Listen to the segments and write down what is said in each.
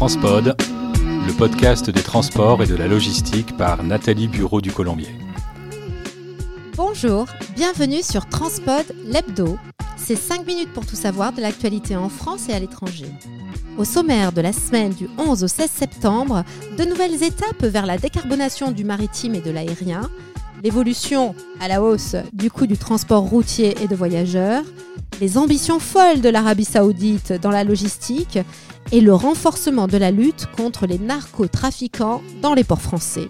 Transpod, le podcast des transports et de la logistique par Nathalie Bureau du Colombier. Bonjour, bienvenue sur Transpod l'hebdo. C'est 5 minutes pour tout savoir de l'actualité en France et à l'étranger. Au sommaire de la semaine du 11 au 16 septembre, de nouvelles étapes vers la décarbonation du maritime et de l'aérien, l'évolution à la hausse du coût du transport routier et de voyageurs, les ambitions folles de l'Arabie saoudite dans la logistique et le renforcement de la lutte contre les narcotrafiquants dans les ports français.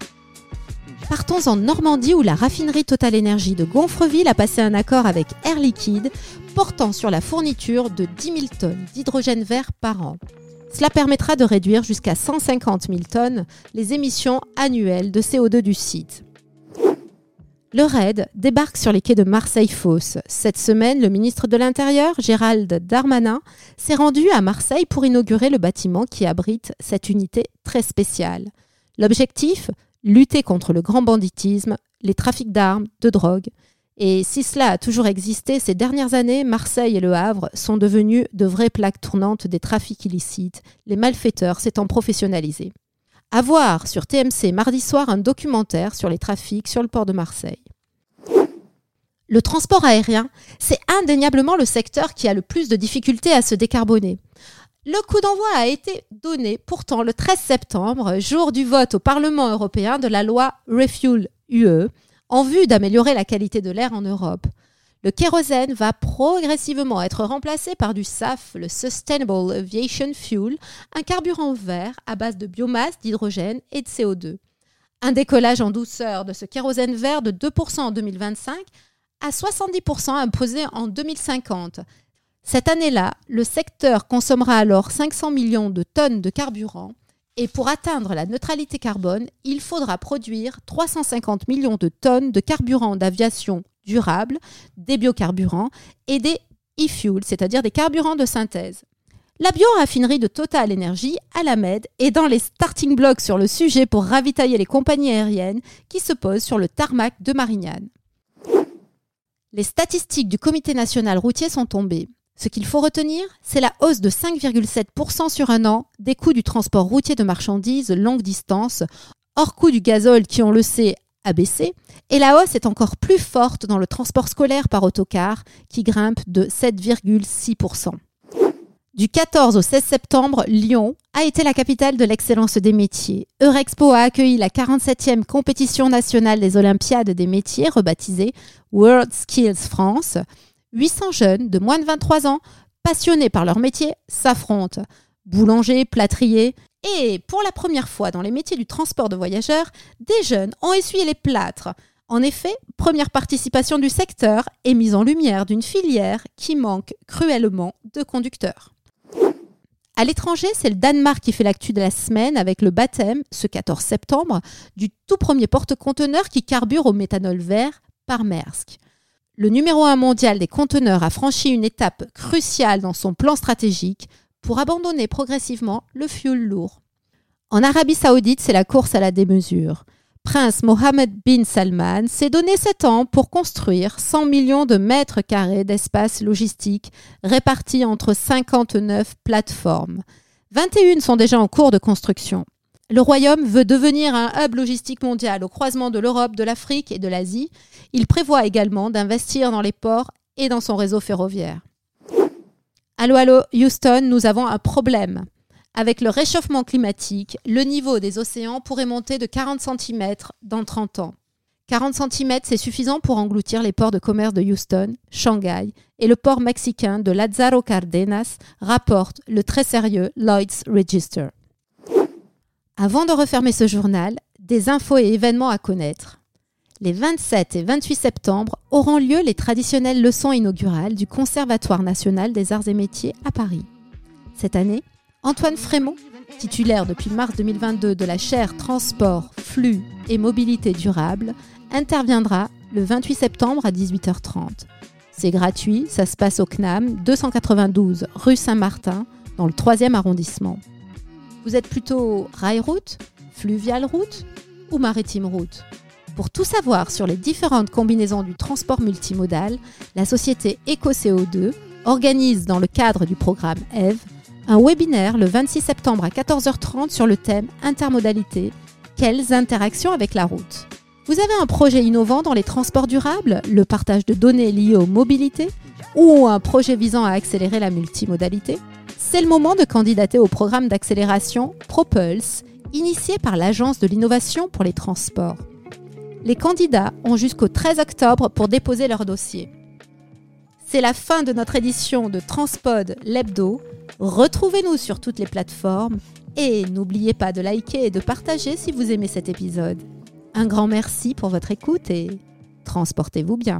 Partons en Normandie où la raffinerie Total Energy de Gonfreville a passé un accord avec Air Liquide portant sur la fourniture de 10 000 tonnes d'hydrogène vert par an. Cela permettra de réduire jusqu'à 150 000 tonnes les émissions annuelles de CO2 du site. Le RAID débarque sur les quais de Marseille-Fosse. Cette semaine, le ministre de l'Intérieur, Gérald Darmanin, s'est rendu à Marseille pour inaugurer le bâtiment qui abrite cette unité très spéciale. L'objectif Lutter contre le grand banditisme, les trafics d'armes, de drogue. Et si cela a toujours existé, ces dernières années, Marseille et Le Havre sont devenus de vraies plaques tournantes des trafics illicites, les malfaiteurs s'étant professionnalisés. À voir sur TMC mardi soir un documentaire sur les trafics sur le port de Marseille. Le transport aérien, c'est indéniablement le secteur qui a le plus de difficultés à se décarboner. Le coup d'envoi a été donné pourtant le 13 septembre, jour du vote au Parlement européen de la loi Refuel UE, en vue d'améliorer la qualité de l'air en Europe le kérosène va progressivement être remplacé par du SAF, le Sustainable Aviation Fuel, un carburant vert à base de biomasse, d'hydrogène et de CO2. Un décollage en douceur de ce kérosène vert de 2% en 2025 à 70% imposé en 2050. Cette année-là, le secteur consommera alors 500 millions de tonnes de carburant et pour atteindre la neutralité carbone, il faudra produire 350 millions de tonnes de carburant d'aviation durable, des biocarburants et des e-fuels, c'est-à-dire des carburants de synthèse. La bioraffinerie de Total Energy à la est dans les starting blocks sur le sujet pour ravitailler les compagnies aériennes qui se posent sur le tarmac de Marignane. Les statistiques du Comité national routier sont tombées. Ce qu'il faut retenir, c'est la hausse de 5,7% sur un an des coûts du transport routier de marchandises longue distance, hors coût du gazole qui, on le sait, a baissé, et la hausse est encore plus forte dans le transport scolaire par autocar, qui grimpe de 7,6%. Du 14 au 16 septembre, Lyon a été la capitale de l'excellence des métiers. Eurexpo a accueilli la 47e compétition nationale des Olympiades des métiers, rebaptisée World Skills France. 800 jeunes de moins de 23 ans, passionnés par leur métier, s'affrontent. Boulanger, plâtrier, et pour la première fois dans les métiers du transport de voyageurs, des jeunes ont essuyé les plâtres. En effet, première participation du secteur et mise en lumière d'une filière qui manque cruellement de conducteurs. À l'étranger, c'est le Danemark qui fait l'actu de la semaine avec le baptême, ce 14 septembre, du tout premier porte-conteneur qui carbure au méthanol vert par Maersk. Le numéro 1 mondial des conteneurs a franchi une étape cruciale dans son plan stratégique pour abandonner progressivement le fuel lourd. En Arabie saoudite, c'est la course à la démesure. Prince Mohammed bin Salman s'est donné 7 ans pour construire 100 millions de mètres carrés d'espace logistique répartis entre 59 plateformes. 21 sont déjà en cours de construction. Le Royaume veut devenir un hub logistique mondial au croisement de l'Europe, de l'Afrique et de l'Asie. Il prévoit également d'investir dans les ports et dans son réseau ferroviaire. Allô, allô, Houston, nous avons un problème. Avec le réchauffement climatique, le niveau des océans pourrait monter de 40 cm dans 30 ans. 40 cm, c'est suffisant pour engloutir les ports de commerce de Houston, Shanghai et le port mexicain de Lázaro Cárdenas, rapporte le très sérieux Lloyd's Register. Avant de refermer ce journal, des infos et événements à connaître les 27 et 28 septembre auront lieu les traditionnelles leçons inaugurales du Conservatoire national des arts et métiers à Paris. Cette année, Antoine Frémont, titulaire depuis mars 2022 de la chaire Transport, Flux et Mobilité durable, interviendra le 28 septembre à 18h30. C'est gratuit, ça se passe au CNAM, 292 rue Saint-Martin, dans le 3e arrondissement. Vous êtes plutôt rail-route, fluvial-route ou maritime-route pour tout savoir sur les différentes combinaisons du transport multimodal, la société EcoCO2 organise dans le cadre du programme EVE un webinaire le 26 septembre à 14h30 sur le thème Intermodalité, quelles interactions avec la route? Vous avez un projet innovant dans les transports durables, le partage de données liées aux mobilités, ou un projet visant à accélérer la multimodalité? C'est le moment de candidater au programme d'accélération Propulse, initié par l'Agence de l'innovation pour les transports. Les candidats ont jusqu'au 13 octobre pour déposer leur dossier. C'est la fin de notre édition de Transpod l'hebdo. Retrouvez-nous sur toutes les plateformes et n'oubliez pas de liker et de partager si vous aimez cet épisode. Un grand merci pour votre écoute et transportez-vous bien.